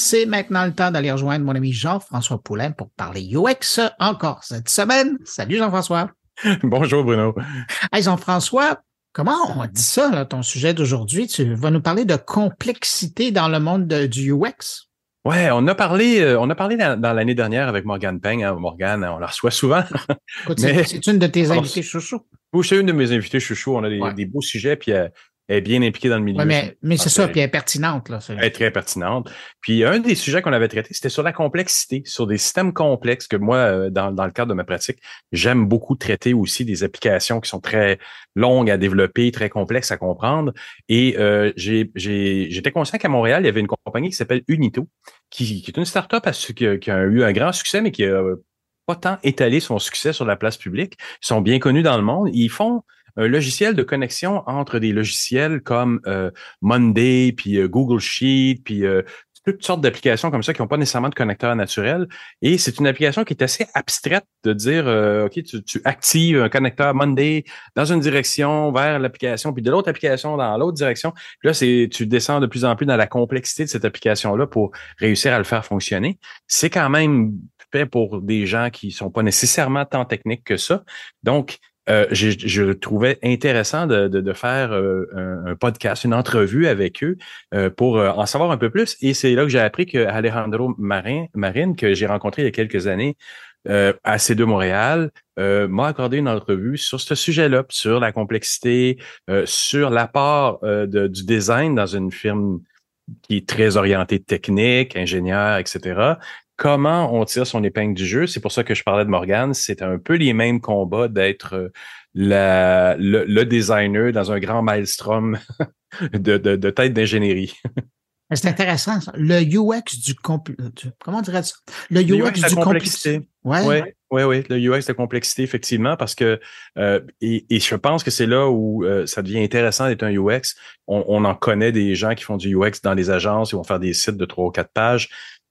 C'est maintenant le temps d'aller rejoindre mon ami Jean-François Poulain pour parler UX encore cette semaine. Salut Jean-François. Bonjour Bruno. Hey Jean-François, comment on dit ça, ton sujet d'aujourd'hui? Tu vas nous parler de complexité dans le monde du UX? Ouais, on a parlé, euh, on a parlé dans, l'année dernière avec Morgane Peng. Hein. Morgane, on la reçoit souvent. c'est une de tes invités chouchou. Oui, c'est une de mes invités chouchou. On a des, beaux sujets, puis euh, elle est bien impliquée dans le milieu. mais, mais c'est ça, puis elle est pertinente. Là, elle est très pertinente. Puis un des sujets qu'on avait traité, c'était sur la complexité, sur des systèmes complexes que moi, euh, dans, dans le cadre de ma pratique, j'aime beaucoup traiter aussi des applications qui sont très longues à développer, très complexes à comprendre. Et euh, j'étais conscient qu'à Montréal, il y avait une compagnie qui s'appelle Unito, qui, qui, est une startup qui, qui a eu un grand succès, mais qui a pas tant étalé son succès sur la place publique. Ils sont bien connus dans le monde. Ils font un logiciel de connexion entre des logiciels comme euh, Monday, puis euh, Google Sheet, puis euh, toutes sortes d'applications comme ça qui n'ont pas nécessairement de connecteur naturel. Et c'est une application qui est assez abstraite de dire, OK, tu, actives un connecteur Monday dans une direction vers l'application, puis de l'autre application dans l'autre direction. Puis là, c'est tu descends de plus en plus dans la complexité de cette application-là pour réussir à le faire fonctionner. C'est quand même fait pour des gens qui sont pas nécessairement tant techniques que ça. Donc, euh, je, trouvais intéressant de, de, faire euh, un, podcast, une entrevue avec eux euh, pour en savoir un peu plus. Et c'est là que j'ai appris que Alejandro Marin, Marine, que j'ai rencontré il y a quelques années à C2 Montréal, m'a accordé une entrevue sur ce sujet-là, sur la complexité, sur l'apport du design dans une firme qui est très orientée technique, ingénieur, etc comment on tire son épingle du jeu. C'est pour ça que je parlais de Morgan. C'est un peu les mêmes combats d'être euh, le, designer dans un grand maelstrom de, de, tête d'ingénierie. C'est intéressant, ça. Le UX du, comment dirait ça? Le UX, du complexité. Oui, ouais, ouais, ouais, le UX de complexité, effectivement, parce que euh, et, je pense que c'est là où euh, ça devient intéressant d'être un UX. On, on, en connaît des gens qui font du UX dans les agences, ils vont faire des sites de trois ou quatre pages.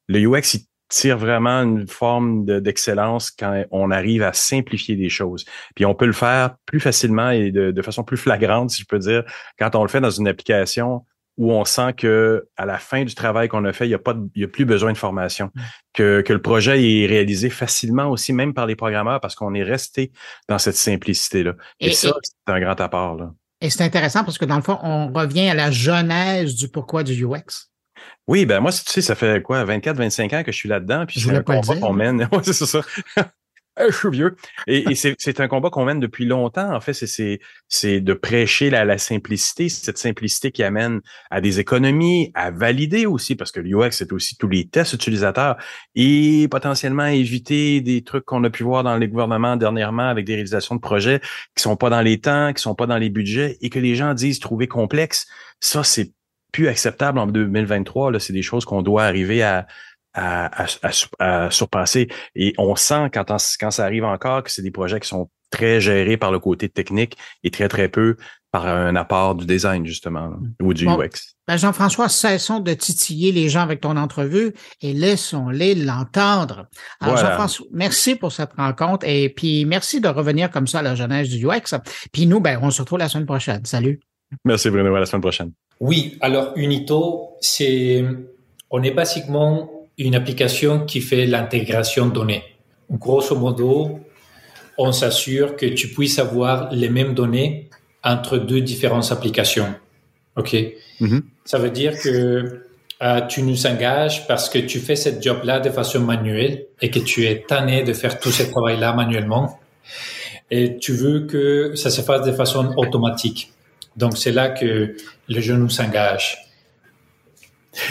Le UX, il tire vraiment une forme d'excellence quand on arrive à simplifier des choses. Puis on peut le faire plus facilement et de, façon plus flagrante, si je peux dire, quand on le fait dans une application où on sent que à la fin du travail qu'on a fait, il n'y a pas il y a plus besoin de formation, mm. que, que le projet est réalisé facilement aussi, même par les programmeurs, parce qu'on est resté dans cette simplicité-là. Et, ça, c'est un grand apport. Là. Et c'est intéressant parce que dans le fond, on revient à la genèse du pourquoi du UX. Oui, ben moi, tu sais, ça fait quoi, 24, 25 ans que je suis là-dedans, puis c'est un combat qu'on mène. c'est ça. je suis vieux. Et, c'est un combat qu'on mène depuis longtemps. En fait, c'est de prêcher la, la, simplicité, cette simplicité qui amène à des économies, à valider aussi, parce que l'UX, c'est aussi tous les tests utilisateurs et potentiellement éviter des trucs qu'on a pu voir dans les gouvernements dernièrement avec des réalisations de projets qui sont pas dans les temps, qui sont pas dans les budgets et que les gens disent trouver complexe. Ça, c'est plus acceptable en 2023. Là, c'est des choses qu'on doit arriver à, à, à, surpasser. Et on sent quand, quand ça arrive encore que c'est des projets qui sont très gérés par le côté technique et très, très peu par un apport du design, justement, ou du UX. Ben Jean-François, cessons de titiller les gens avec ton entrevue et laissons-les l'entendre. Alors, Jean-François, merci pour cette rencontre et puis merci de revenir comme ça à la jeunesse du UX. Puis nous, ben, on se retrouve la semaine prochaine. Salut. Merci Bruno, à la semaine prochaine. Oui, alors Unito, c'est, on est basiquement une application qui fait l'intégration de données. Grosso modo, on s'assure que tu puisses avoir les mêmes données entre deux différentes applications. OK? Mm-hmm. Ça veut dire que euh, tu nous engages parce que tu fais cette job-là de façon manuelle et que tu es tanné de faire tout ce travail-là manuellement. Et tu veux que ça se fasse de façon automatique. Donc, c'est là que le jeune s'engage.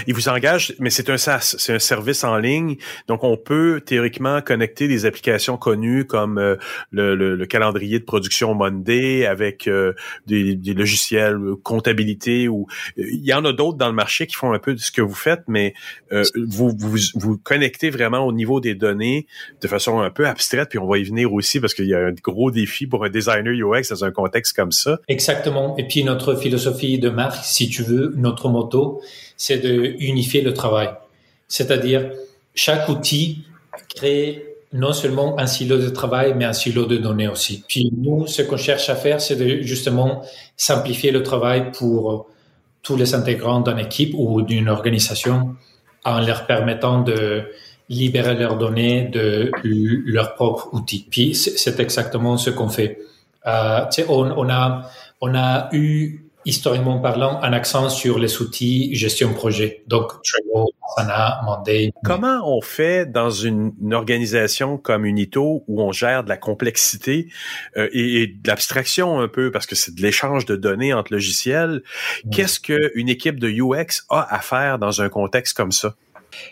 Il vous engage, mais c'est un SaaS, c'est un service en ligne. Donc, on peut théoriquement connecter des applications connues comme euh, le, calendrier de production Monday avec euh, des, logiciels comptabilité ou euh, il y en a d'autres dans le marché qui font un peu ce que vous faites, mais vous, vous vous connectez vraiment au niveau des données de façon un peu abstraite. Puis on va y venir aussi parce qu'il y a un gros défi pour un designer UX dans un contexte comme ça. Exactement. Et puis notre philosophie de marque, si tu veux, notre motto c'est de unifier le travail. C'est-à-dire, chaque outil crée non seulement un silo de travail, mais un silo de données aussi. Puis nous, ce qu'on cherche à faire, c'est de justement simplifier le travail pour tous les intégrants d'une équipe ou d'une organisation en leur permettant de libérer leurs données de leur propre outil. Puis c'est exactement ce qu'on fait. Euh, on, on, a, on a eu historiquement parlant, un accent sur les outils gestion projet. Donc, Trello, Asana, Monday. Comment on fait dans une, organisation comme Unito où on gère de la complexité euh, et, de l'abstraction un peu parce que c'est de l'échange de données entre logiciels? Qu'est-ce qu'une équipe de UX a à faire dans un contexte comme ça?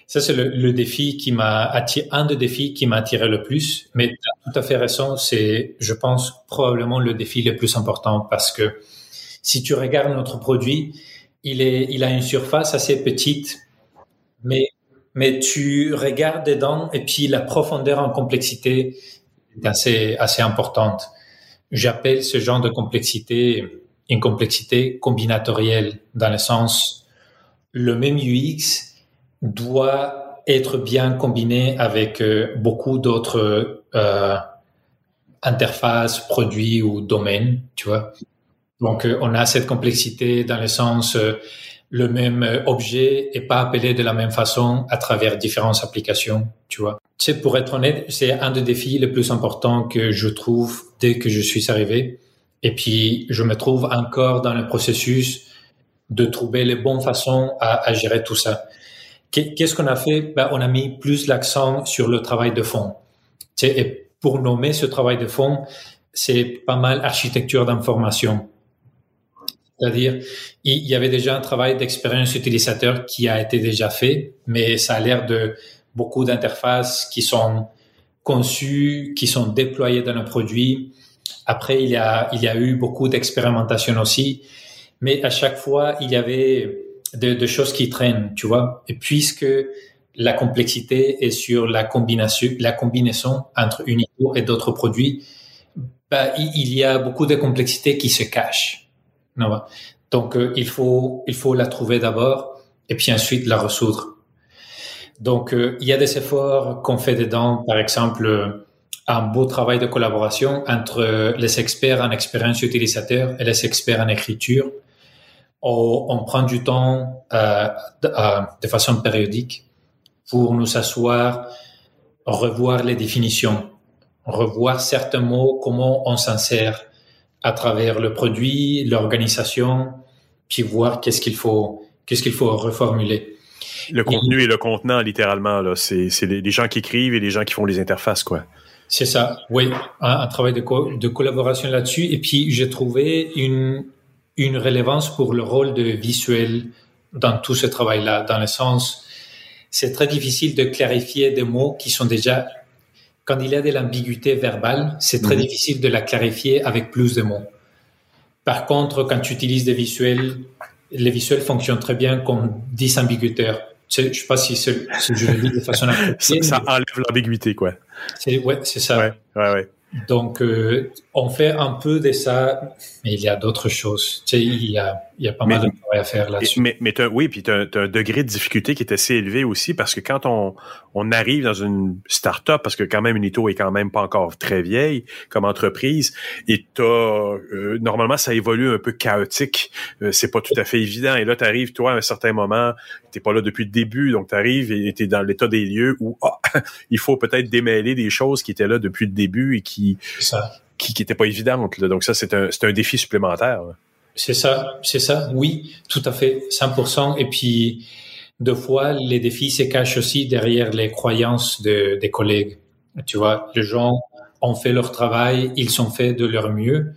Ça, c'est le, défi qui m'a attiré, un des défis qui m'a attiré le plus. Mais tout à fait raison, c'est, je pense, probablement le défi le plus important parce que si tu regardes notre produit, il, est, il a une surface assez petite, mais, mais tu regardes dedans et puis la profondeur en complexité est assez, assez importante. J'appelle ce genre de complexité une complexité combinatorielle, dans le sens, le même UX doit être bien combiné avec euh, beaucoup d'autres euh, interfaces, produits ou domaines, tu vois. Donc, euh, on a cette complexité dans le sens, euh, le même euh, objet est pas appelé de la même façon à travers différentes applications, tu vois. C'est pour être honnête, c'est un des défis les plus importants que je trouve dès que je suis arrivé. Et puis, je me trouve encore dans le processus de trouver les bonnes façons à, à gérer tout ça. Qu'est-ce qu'on a fait? Ben, On a mis plus l'accent sur le travail de fond. Et pour nommer ce travail de fond, c'est pas mal architecture d'information. C'est-à-dire, il y avait déjà un travail d'expérience utilisateur qui a été déjà fait, mais ça a l'air de beaucoup d'interfaces qui sont conçues, qui sont déployées dans le produit. Après, il y a, il y a eu beaucoup d'expérimentation aussi, mais à chaque fois, il y avait de, choses qui traînent, tu vois. Et puisque la complexité est sur la combinaison, la combinaison entre Unico et d'autres produits, bah, il y a beaucoup de complexité qui se cachent. Donc, euh, il, faut, il faut la trouver d'abord et puis ensuite la résoudre. Donc, euh, il y a des efforts qu'on fait dedans, par exemple, un beau travail de collaboration entre les experts en expérience utilisateur et les experts en écriture. On, prend du temps euh, euh, de, façon périodique pour nous asseoir, revoir les définitions, revoir certains mots, comment on s'en sert, à travers le produit, l'organisation, puis voir qu'est-ce qu'il faut, qu'est-ce qu'il faut reformuler. Le contenu et, le contenant, littéralement, là, c'est, c'est les, gens qui écrivent et les gens qui font les interfaces, quoi. C'est ça, oui, un, travail de, de collaboration là-dessus. Et puis, j'ai trouvé une, une relevance pour le rôle de visuel dans tout ce travail-là, dans le sens, c'est très difficile de clarifier des mots qui sont déjà quand il y a de l'ambiguïté verbale, c'est très mhm. difficile de la clarifier avec plus de mots. Par contre, quand tu utilises des visuels, les visuels fonctionnent très bien comme disambiguateurs. Je ne sais pas si, je le dis de façon ça, ça enlève l'ambiguïté, quoi. C'est, ouais, c'est ça. Ouais, ouais, ouais. Donc, euh, on fait un peu de ça, mais il y a d'autres choses. Tu sais, il y a, il y a pas mal de travail à faire là-dessus. Mais, mais oui, puis tu as, un degré de difficulté qui est assez élevé aussi parce que quand on, on arrive dans une start-up, parce que quand même Unito est quand même pas encore très vieille comme entreprise, et t'as euh, normalement ça évolue un peu chaotique. Euh, c'est pas tout à fait évident. Et là, tu arrives, toi, à un certain moment, t'es pas là depuis le début, donc tu arrives et tu es dans l'état des lieux où ah, il faut peut-être démêler des choses qui étaient là depuis le début et qui qui n'étaient pas évidentes. Donc ça, c'est un, un défi supplémentaire. C'est ça, c'est ça, oui, tout à fait, 100%. Et puis, deux fois, les défis se cachent aussi derrière les croyances de, des collègues. Tu vois, les gens ont fait leur travail, ils sont faits de leur mieux,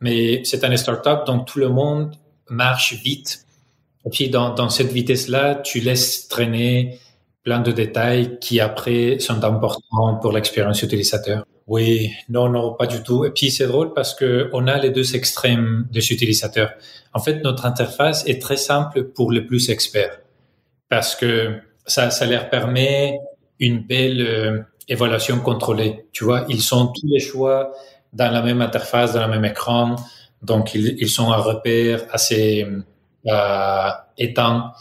mais c'est un startup donc tout le monde marche vite. Et puis, dans, dans cette vitesse-là, tu laisses traîner plein de détails qui après sont importants pour l'expérience utilisateur. Oui, non, non, pas du tout. Et puis c'est drôle parce que on a les deux extrêmes des utilisateurs. En fait, notre interface est très simple pour les plus experts parce que ça, ça leur permet une belle euh, évaluation contrôlée. Tu vois, ils sont tous les choix dans la même interface, dans le même écran, donc ils, sont un repère assez euh, éteint.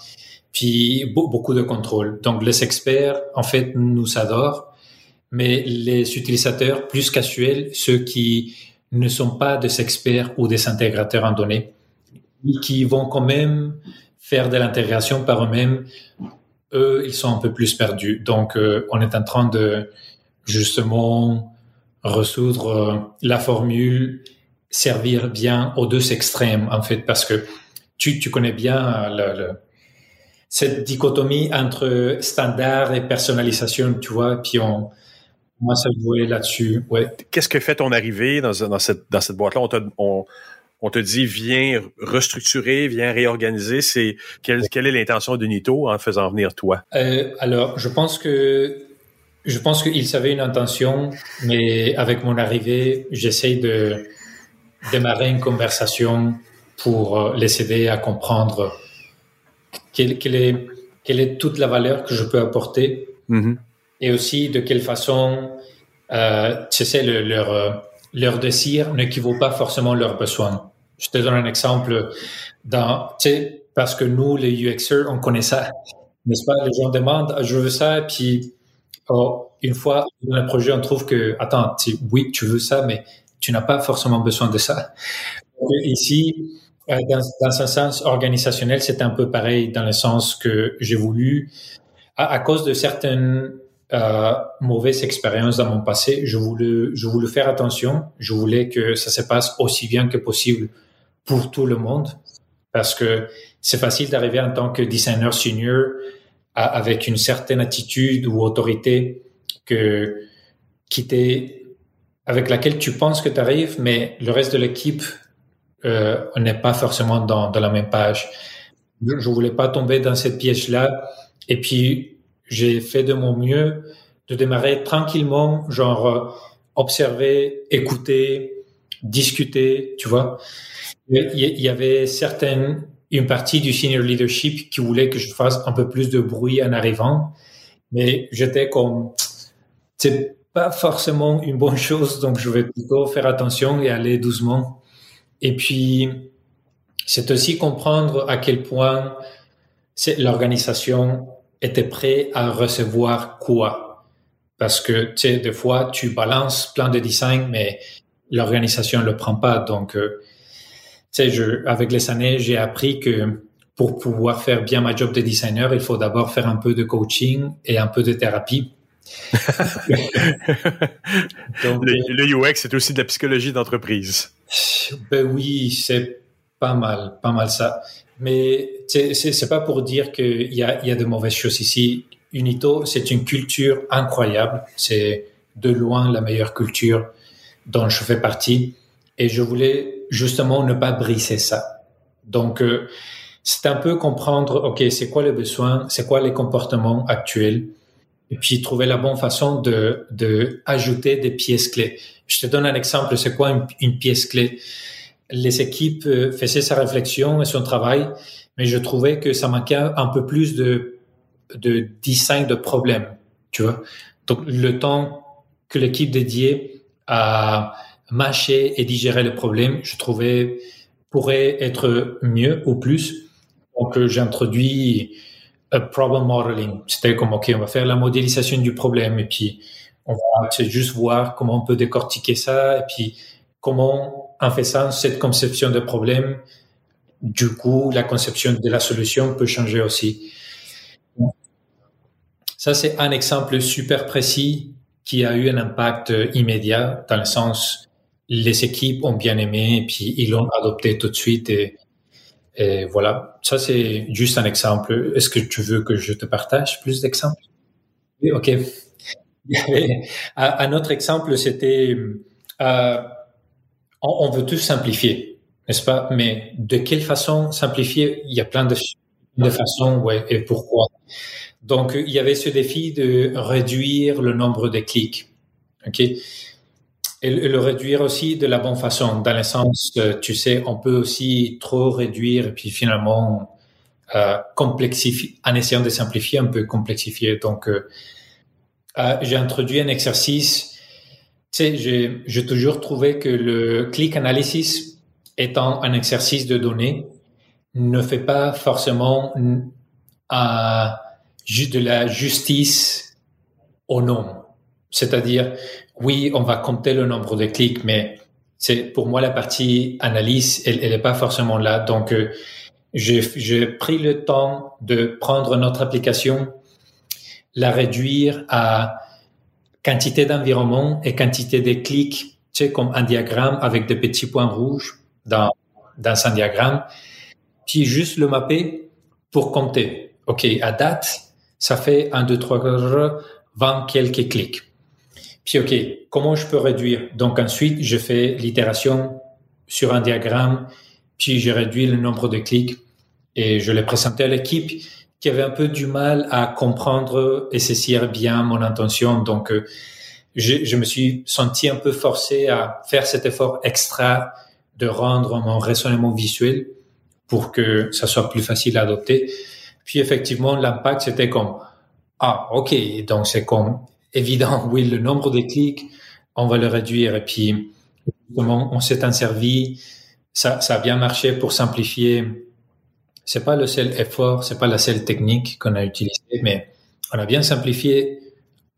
Puis beaucoup de contrôle. Donc les experts, en fait, nous adorent mais les utilisateurs plus casuels, ceux qui ne sont pas des experts ou des intégrateurs en données, qui vont quand même faire de l'intégration par eux-mêmes, eux, ils sont un peu plus perdus. Donc, euh, on est en train de justement résoudre la formule, servir bien aux deux extrêmes, en fait, parce que tu, tu connais bien le, cette dichotomie entre standard et personnalisation, tu vois, puis on, moi, ça jouer là-dessus. Ouais. Qu'est-ce que fait ton arrivée dans, dans cette, dans cette boîte-là? On, on, te dit, viens restructurer, viens réorganiser. C'est quelle, quelle est l'intention de Nito en faisant venir toi? Euh, alors, je pense que je pense qu'il savait une intention, mais avec mon arrivée, j'essaye de démarrer une conversation pour euh, les aider à comprendre quelle, quelle, est, quelle est toute la valeur que je peux apporter. Mm-hmm et aussi de quelle façon, euh, tu sais, leur, euh, leur désir n'équivaut pas forcément leurs besoins. Je te donne un exemple. Dans, tu sais, parce que nous, les UXers, on connaît ça, n'est-ce pas? Les gens demandent, je veux ça, et puis oh, une fois dans le projet, on trouve que, attends, oui, tu veux ça, mais tu n'as pas forcément besoin de ça. ici, euh, dans, dans un sens organisationnel, c'est un peu pareil, dans le sens que j'ai voulu, à, à cause de certaines euh, mauvaise expérience dans mon passé, je voulais, faire attention. Je voulais que ça se passe aussi bien que possible pour tout le monde, parce que c'est facile d'arriver en tant que designer senior avec une certaine attitude ou autorité que avec laquelle tu penses que tu arrives, mais le reste de l'équipe euh, n'est pas forcément dans, la même page. Je, je voulais pas tomber dans cette piège-là. Et puis, j'ai fait de mon mieux de démarrer tranquillement, genre euh, observer, écouter, discuter, tu vois. Il y avait certaines, une partie du senior leadership qui voulait que je fasse un peu plus de bruit en arrivant, mais j'étais comme, c'est pas forcément une bonne chose, donc je vais plutôt faire attention et aller doucement. Et puis, c'est aussi comprendre à quel point l'organisation était prêt à recevoir quoi? Parce que, tu sais, des fois, tu balances plein de designs, mais l'organisation ne le prend pas. Donc, euh, tu sais, je, avec les années, j'ai appris que pour pouvoir faire bien ma job de designer, il faut d'abord faire un peu de coaching et un peu de thérapie. Donc, le, le, UX, c'est aussi de la psychologie d'entreprise. Ben oui, c'est pas mal, pas mal ça. Mais c'est pas pour dire qu'il y a, y a de mauvaises choses ici. Unito, c'est une culture incroyable. C'est de loin la meilleure culture dont je fais partie. Et je voulais justement ne pas briser ça. Donc, euh, c'est un peu comprendre, OK, c'est quoi le besoin, c'est quoi les comportements actuels, et puis trouver la bonne façon de, de ajouter des pièces clés. Je te donne un exemple, c'est quoi une pièce clé? Les équipes euh, faisaient sa réflexion et son travail, mais je trouvais que ça manquait un peu plus de, de design de problème, tu vois. Donc, le temps que l'équipe dédiée à mâcher et digérer le problème, je trouvais pourrait être mieux ou plus. Donc, j'ai introduit un problem modeling. C'était comme, OK, on va faire la modélisation du problème et puis on va juste voir comment on peut décortiquer ça et puis comment en faisant cette conception de problème, du coup, la conception de la solution peut changer aussi. Ça, c'est un exemple super précis qui a eu un impact immédiat dans le sens les équipes ont bien aimé et puis ils l'ont adopté tout de suite et, voilà. Ça, c'est juste un exemple. Est-ce que tu veux que je te partage plus d'exemples? Oui, ok. un autre exemple, c'était euh, on, veut tout simplifier, n'est-ce pas? Mais de quelle façon simplifier? Il y a plein de, façons, ouais, et pourquoi? Donc, il y avait ce défi de réduire le nombre de clics, ok? Et le réduire aussi de la bonne façon, dans le sens, tu sais, on peut aussi trop réduire et puis finalement euh, complexifier, en essayant de simplifier, un peu complexifier. Donc, euh, euh, j'ai introduit un exercice sais, j'ai toujours trouvé que le click analysis étant un exercice de données ne fait pas forcément juste de la justice au nom. C'est-à-dire, oui, on va compter le nombre de clics, mais c'est pour moi la partie analyse, elle n'est pas forcément là. Donc, euh, j'ai pris le temps de prendre notre application la réduire à quantité d'environnement et quantité de clics, tu sais, comme un diagramme avec des petits points rouges dans, dans un diagramme, puis juste le mapper pour compter. OK, à date, ça fait 1, 2, 3, 20 quelques clics. Puis, OK, comment je peux réduire? Donc, ensuite, je fais l'itération sur un diagramme, puis je réduis le nombre de clics et je l'ai présenté à l'équipe qui avait un peu du mal à comprendre et saisir bien mon intention. Donc, euh, je, me suis senti un peu forcé à faire cet effort extra de rendre mon raisonnement visuel pour que ça soit plus facile à adopter. Puis effectivement, l'impact, c'était comme, ah, ok, donc c'est comme évident, oui, le nombre de clics, on va le réduire. Et puis, comment on s'est en servi, ça a bien marché pour simplifier. C'est pas le seul effort, c'est pas la seule technique qu'on a utilisée, mais on a bien simplifié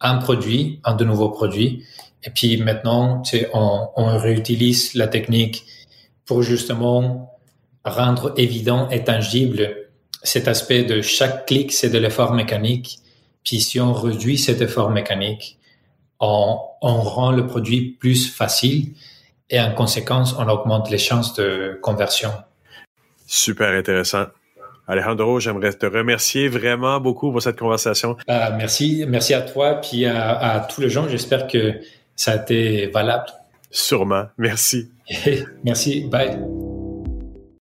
un produit, un de nouveaux produits. Et puis maintenant, on, on réutilise la technique pour justement rendre évident et tangible cet aspect de chaque clic, c'est de l'effort mécanique. Puis si on réduit cet effort mécanique, on, on rend le produit plus facile et en conséquence, on augmente les chances de conversion. Super intéressant. Alejandro, j'aimerais te remercier vraiment beaucoup pour cette conversation. Euh, merci, merci à toi puis à, à tous les gens. J'espère que ça a été valable. Sûrement. Merci. merci. Bye.